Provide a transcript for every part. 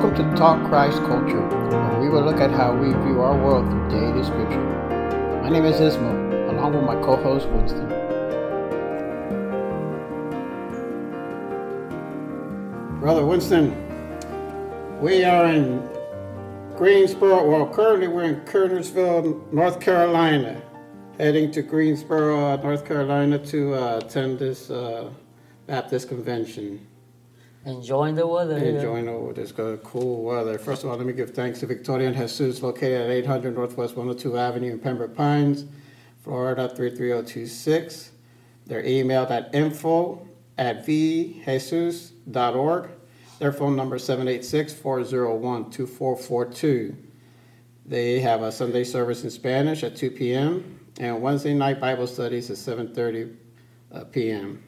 Welcome to Talk Christ Culture, where we will look at how we view our world through daily scripture. My name is Ismo, along with my co-host Winston. Brother Winston, we are in Greensboro. Well, currently we're in Kernersville, North Carolina, heading to Greensboro, uh, North Carolina to uh, attend this uh, Baptist convention. Enjoying the weather. Enjoying the, this good, cool weather. First of all, let me give thanks to Victoria and Jesus, located at 800 Northwest 102 Avenue in Pembroke Pines, Florida 33026. They're emailed at info at vjesus.org. Their phone number is 786-401-2442. They have a Sunday service in Spanish at 2 p.m. and Wednesday night Bible studies at 7:30 uh, p.m.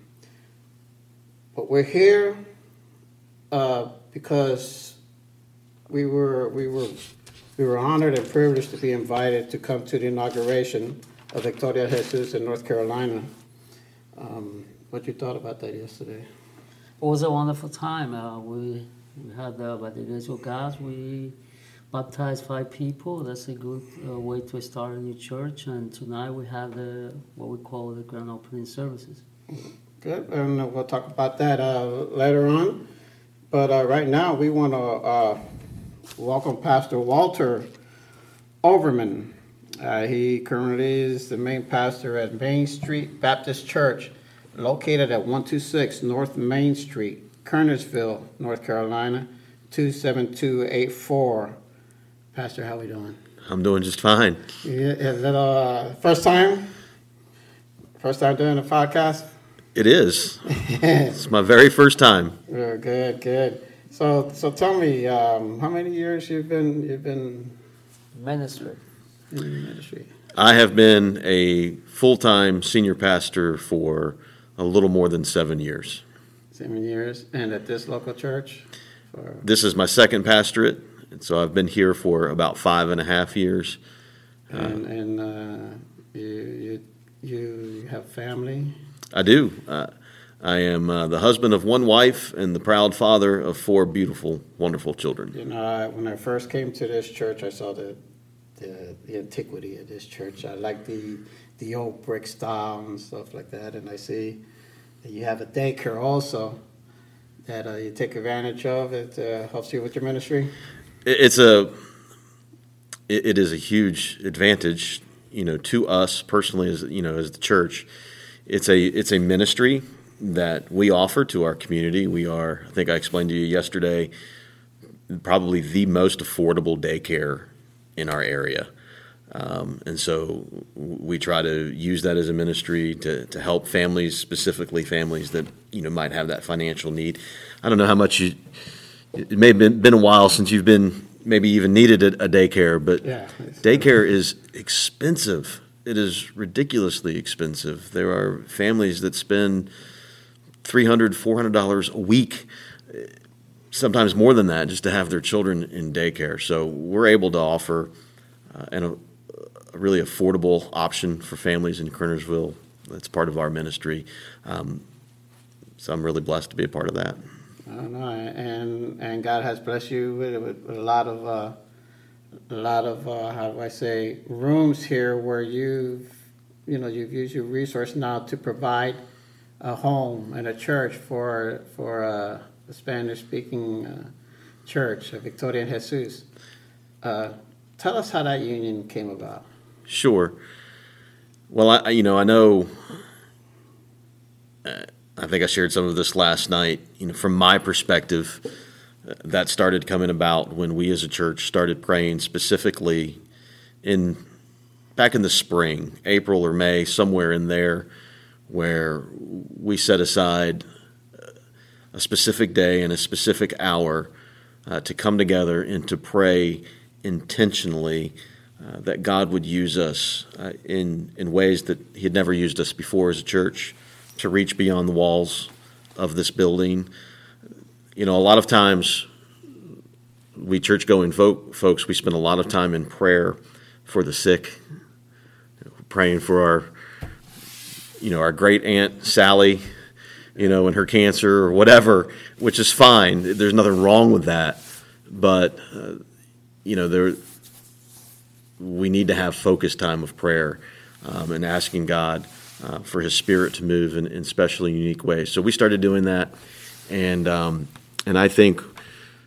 But we're here uh, because we were we were we were honored and privileged to be invited to come to the inauguration of Victoria Jesus in North Carolina. Um, what you thought about that yesterday? It was a wonderful time. Uh, we we had uh, by the grace of God, we baptized five people. That's a good uh, way to start a new church. And tonight we have the what we call the grand opening services. Good, and we'll talk about that uh, later on. But uh, right now, we want to uh, welcome Pastor Walter Overman. Uh, he currently is the main pastor at Main Street Baptist Church, located at 126 North Main Street, Kernersville, North Carolina, 27284. Pastor, how are we doing? I'm doing just fine. Yeah, is that uh, first time? First time doing a podcast? It is. it's my very first time. Yeah, good, good. So, so tell me, um, how many years you've been you've been Ministry. in ministry? I have been a full time senior pastor for a little more than seven years. Seven years, and at this local church. For, This is my second pastorate, and so I've been here for about five and a half years. and and uh, you you you have family. I do. Uh, I am uh, the husband of one wife and the proud father of four beautiful, wonderful children. You know, I, when I first came to this church, I saw the the, the antiquity of this church. I like the the old brick style and stuff like that, and I see that you have a daycare also that uh, you take advantage of. It uh, helps you with your ministry. It- It's a, it is a huge advantage, you know, to us personally as you know as the church. It's a it's a ministry that we offer to our community. We are, I think I explained to you yesterday, probably the most affordable daycare in our area. Um, and so we try to use that as a ministry to, to help families, specifically families that you know might have that financial need. I don't know how much you. It may have been, been a while since you've been maybe even needed a, a daycare, but Yeah, daycare is expensive. It is ridiculously expensive. There are families that spend $300, $400 a week, sometimes more than that, just to have their children in daycare. So we're able to offer uh, an, a, a really affordable option for families in Kernersville. That's part of our ministry. Um, so I'm really blessed to be a part of that. I know, and and God has blessed you with, with a lot of uh, a lot of uh, how do I say rooms here where you've you know you've used your resource now to provide a home and a church for for uh, a Spanish speaking uh, church, uh, Victoria and Jesus. Uh, tell us how that union came about. Sure. Well, I you know I know. Uh, I think I shared some of this last night. You know, from my perspective, that started coming about when we as a church started praying specifically in back in the spring, April or May, somewhere in there, where we set aside a specific day and a specific hour uh, to come together and to pray intentionally uh, that God would use us uh, in in ways that He had never used us before as a church to reach beyond the walls of this building. You know, a lot of times we church going folk, folks, we spend a lot of time in prayer for the sick, praying for our you know our great aunt Sally, you know, and her cancer or whatever, which is fine. There's nothing wrong with that. but uh, you know there we need to have focused time of prayer um, and asking God uh, for His Spirit to move in, in especially unique ways. So we started doing that, and um, and I think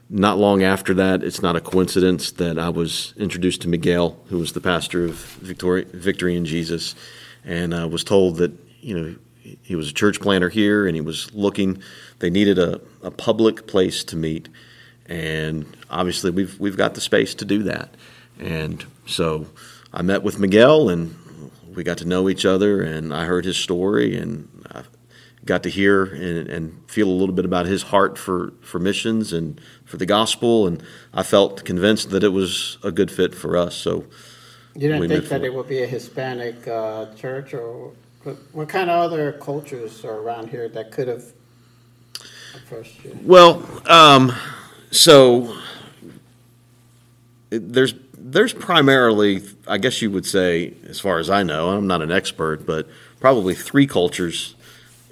not long after that, it's not a coincidence that I was introduced to Miguel, who was the pastor of Victory, Victory in Jesus, and I was told that you know he was a church planter here, and he was looking. They needed a, a public place to meet, and obviously we've we've got the space to do that. And so I met with Miguel, and we got to know each other, and I heard his story, and I got to hear and, and feel a little bit about his heart for for missions and for the gospel, and I felt convinced that it was a good fit for us. So. You didn't think that it would be a Hispanic uh, church, or what, what kind of other cultures are around here that could have approached you? Well, um, so it- there's there's primarily, I guess you would say, as far as I know, I'm not an expert, but probably three cultures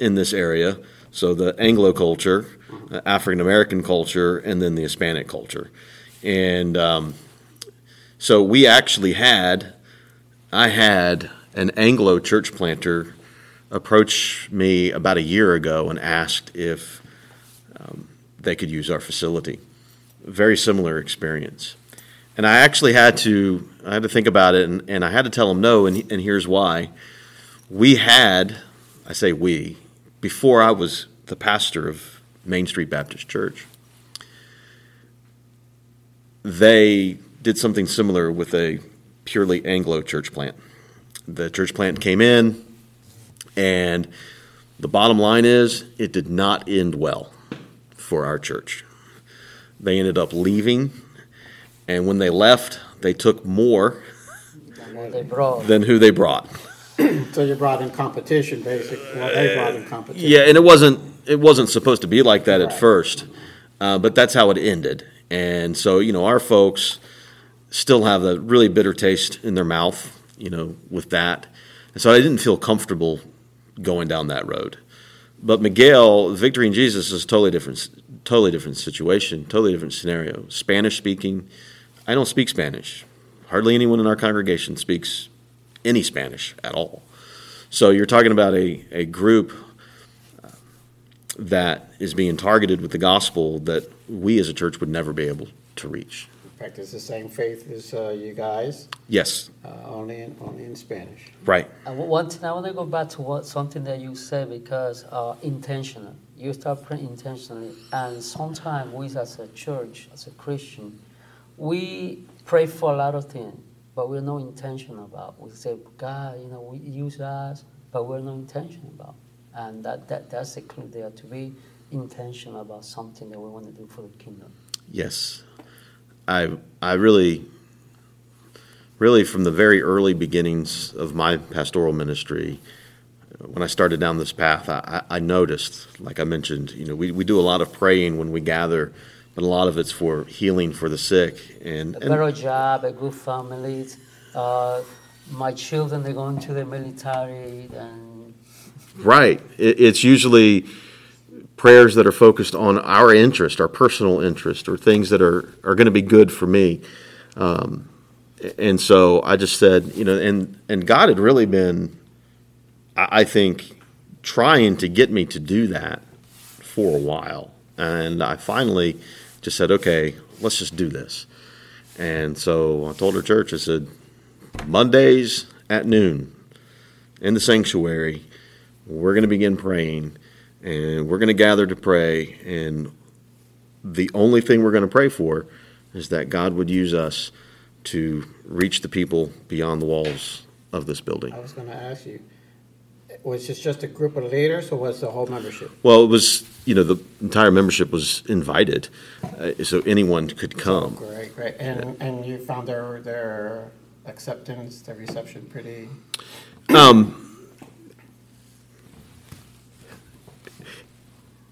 in this area. So the Anglo culture, the African American culture, and then the Hispanic culture. And um, so we actually had, I had an Anglo church planter approach me about a year ago and asked if um, they could use our facility. Very similar experience. And I actually had to I had to think about it and, and I had to tell them no and, and here's why. We had I say we before I was the pastor of Main Street Baptist Church. They did something similar with a purely Anglo church plant. The church plant came in and the bottom line is it did not end well for our church. They ended up leaving and when they left, they took more than who they brought. So you brought in competition, basically. Well, they brought in competition. Yeah, and it wasn't it wasn't supposed to be like that at Right. first, uh, but that's how it ended. And so you know, our folks still have a really bitter taste in their mouth, you know, with that. And so I didn't feel comfortable going down that road. But Miguel, Victory in Jesus is a totally different, totally different situation, totally different scenario. Spanish speaking, I don't speak Spanish. Hardly anyone in our congregation speaks any Spanish at all. So you're talking about a, a group uh, that is being targeted with the gospel that we as a church would never be able to reach. Practice the same faith as uh, you guys, Yes, uh, only in only in Spanish. right. And one thing I want to go back to what something that you said because uh, intentional. You start praying intentionally, and sometimes we as a church, as a Christian, we pray for a lot of things, but we're not intentional about. We say, God, you know, we use us, but we're not intentional about. And that, that that's the clue there to be intentional about something that we want to do for the kingdom. Yes, I I really, really from the very early beginnings of my pastoral ministry, when I started down this path, I I noticed, like I mentioned, you know, we, we do a lot of praying when we gather, but a lot of it's for healing for the sick and, a better job, a good family. Uh, my children, they're going to the military, and Right. It, it's usually prayers that are focused on our interest, our personal interest, or things that are, are going to be good for me. Um, and so I just said, you know, and, and God had really been, I I think, trying to get me to do that for a while. And I finally just said, okay, let's just do this. And so I told our church, I said, Mondays at noon in the sanctuary, we're going to begin praying and we're going to gather to pray and the only thing we're going to pray for is that god would use us to reach the people beyond the walls of this building I was going to ask you, was this just a group of leaders, or was the whole membership? well it was you know the entire membership was invited uh, so anyone could come Great, great. And and you found their their acceptance, their reception pretty. Um,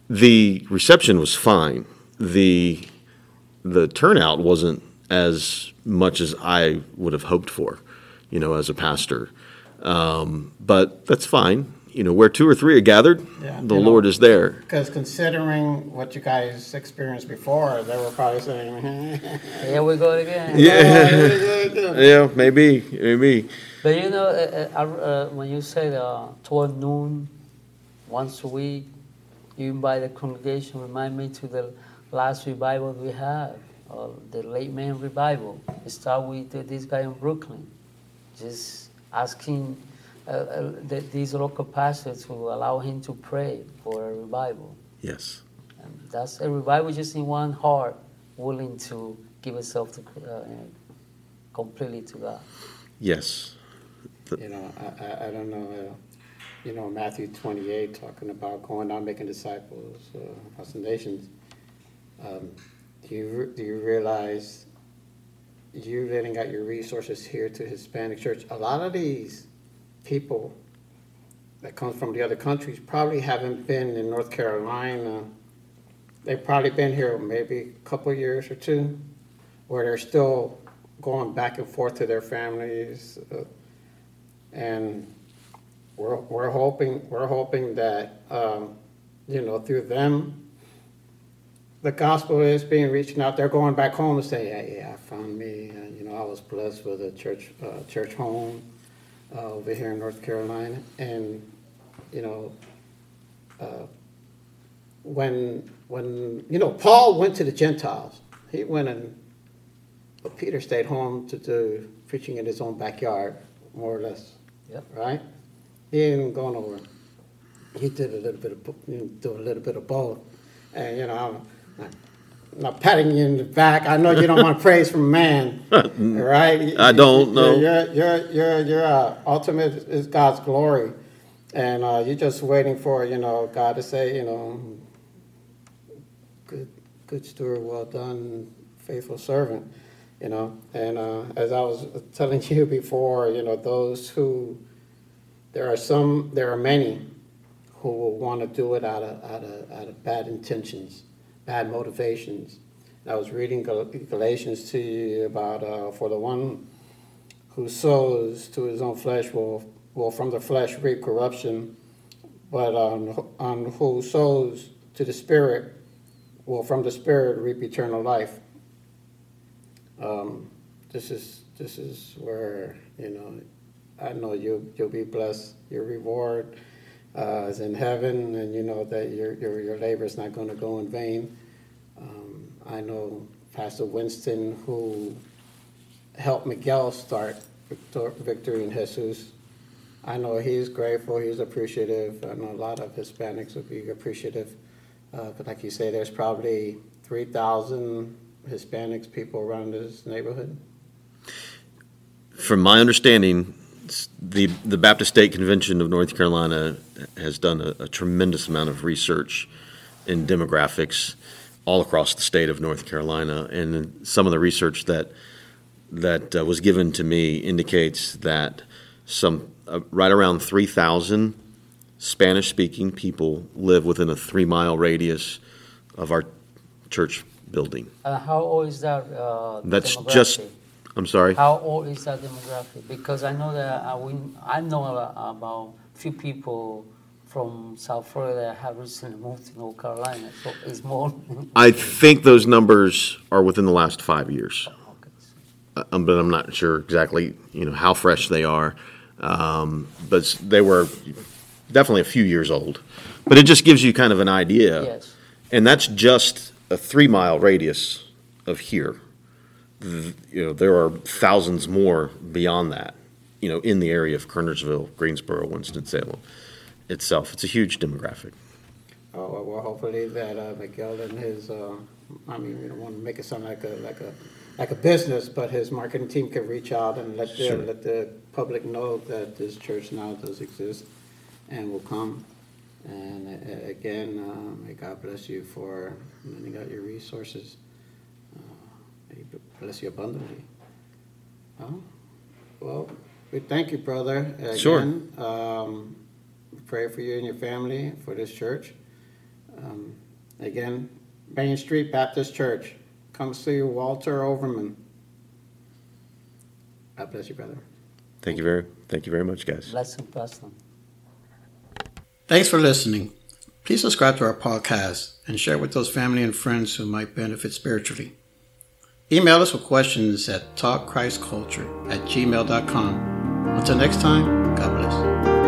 the reception was fine the the turnout wasn't as much as I would have hoped for, you know, as a pastor. Um, but that's fine. you know, where two or three are gathered, Yeah. the You know- Lord is there. Because considering what you guys experienced before, they were probably saying, Here we go again. Yeah. Yeah, maybe, maybe. But you know, uh, uh, uh, when you say uh, toward noon, once a week, you invite the congregation. Remind me to the last revival we had, uh, the late man revival. It started with uh, this guy in Brooklyn, just asking uh, uh, the, these local pastors to allow him to pray for a revival. Yes. And that's a revival just in one heart, willing to give itself to, uh, completely to God. Yes. You know, I, I, I don't know, uh, you know, Matthew twenty-eight, talking about going out making disciples, uh, across the nations. Um, Do you, re- do you realize you letting out your resources here to Hispanic church? A lot of these people that come from the other countries probably haven't been in North Carolina. They've probably been here maybe a couple years or two, where they're still going back and forth to their families. uh, And we're, we're hoping, we're hoping that, um, you know, through them, the gospel is being reached out. They're going back home and saying, yeah, yeah, I found me. Uh, you know, I was blessed with a church, uh, church home uh, over here in North Carolina. And, you know, uh, when, when, you know, Paul went to the Gentiles. He went and, but Peter stayed home to do preaching in his own backyard, more or less. Yep. Right? He didn't go nowhere. He did a little bit of, you know, do a little bit of both. And, you know, I'm not, not patting you in the back. I know you don't want praise from man, right? I don't, no. Your, your, your, your uh, ultimate is God's glory. And uh, you're just waiting for, you know, God to say, you know, good, good steward, well done, faithful servant, you know. And uh, as I was telling you before, you know, those who, there are some, there are many who will want to do it out of, out of, out of bad intentions, bad motivations. I was reading Gal- Galatians to you about, uh, for the one who sows to his own flesh will, will from the flesh reap corruption, but on, on who sows to the Spirit will from the Spirit reap eternal life. Um, this is this is where you know I know you you'll be blessed. Your reward uh, is in heaven, and you know that your your, your labor is not going to go in vain. Um, I know Pastor Winston who helped Miguel start Victor- Victory in Jesus. I know he's grateful, he's appreciative. I know a lot of Hispanics would be appreciative. Uh, but like you say, there's probably 3,000 Hispanics people around this neighborhood. From my understanding, the, the Baptist State Convention of North Carolina has done a, a tremendous amount of research in demographics all across the state of North Carolina. And some of the research that, that uh, was given to me indicates that some, uh, right around 3,000 Spanish-speaking people live within a three-mile radius of our church building. Uh, how old is that? Uh, That's just, I'm sorry? How old is that demographic? Because I know that uh, we, I know a- about few people from South Florida that have recently moved to North Carolina, so it's more. I think those numbers are within the last five years, Okay. Uh, um, but I'm not sure exactly, you know, how fresh they are. Um, but they were definitely a few years old. But it just gives you kind of an idea. Yes. And that's just a three mile radius of here. You know, there are thousands more beyond that, you know, in the area of Kernersville, Greensboro, Winston-Salem itself. It's a huge demographic. Oh, well, hopefully that uh, Miguel and his, uh, I mean, we don't want to make it sound like a, like a, like a business, but his marketing team can reach out and let the, Sure. let the public know that this church now does exist and will come. And uh, again, uh, may God bless you for lending out your resources. May He bless you abundantly. Oh, Well, we thank you, brother. Sure. Um, pray for you and your family, for this church. Um, Again, Main Street Baptist Church. Come see Walter Overman. God bless you, brother. Thank you very, thank you very much, guys. Bless and bless them. Thanks for listening. Please subscribe to our podcast and share with those family and friends who might benefit spiritually. Email us with questions at talkchristculture at gmail.com. Until next time, God bless.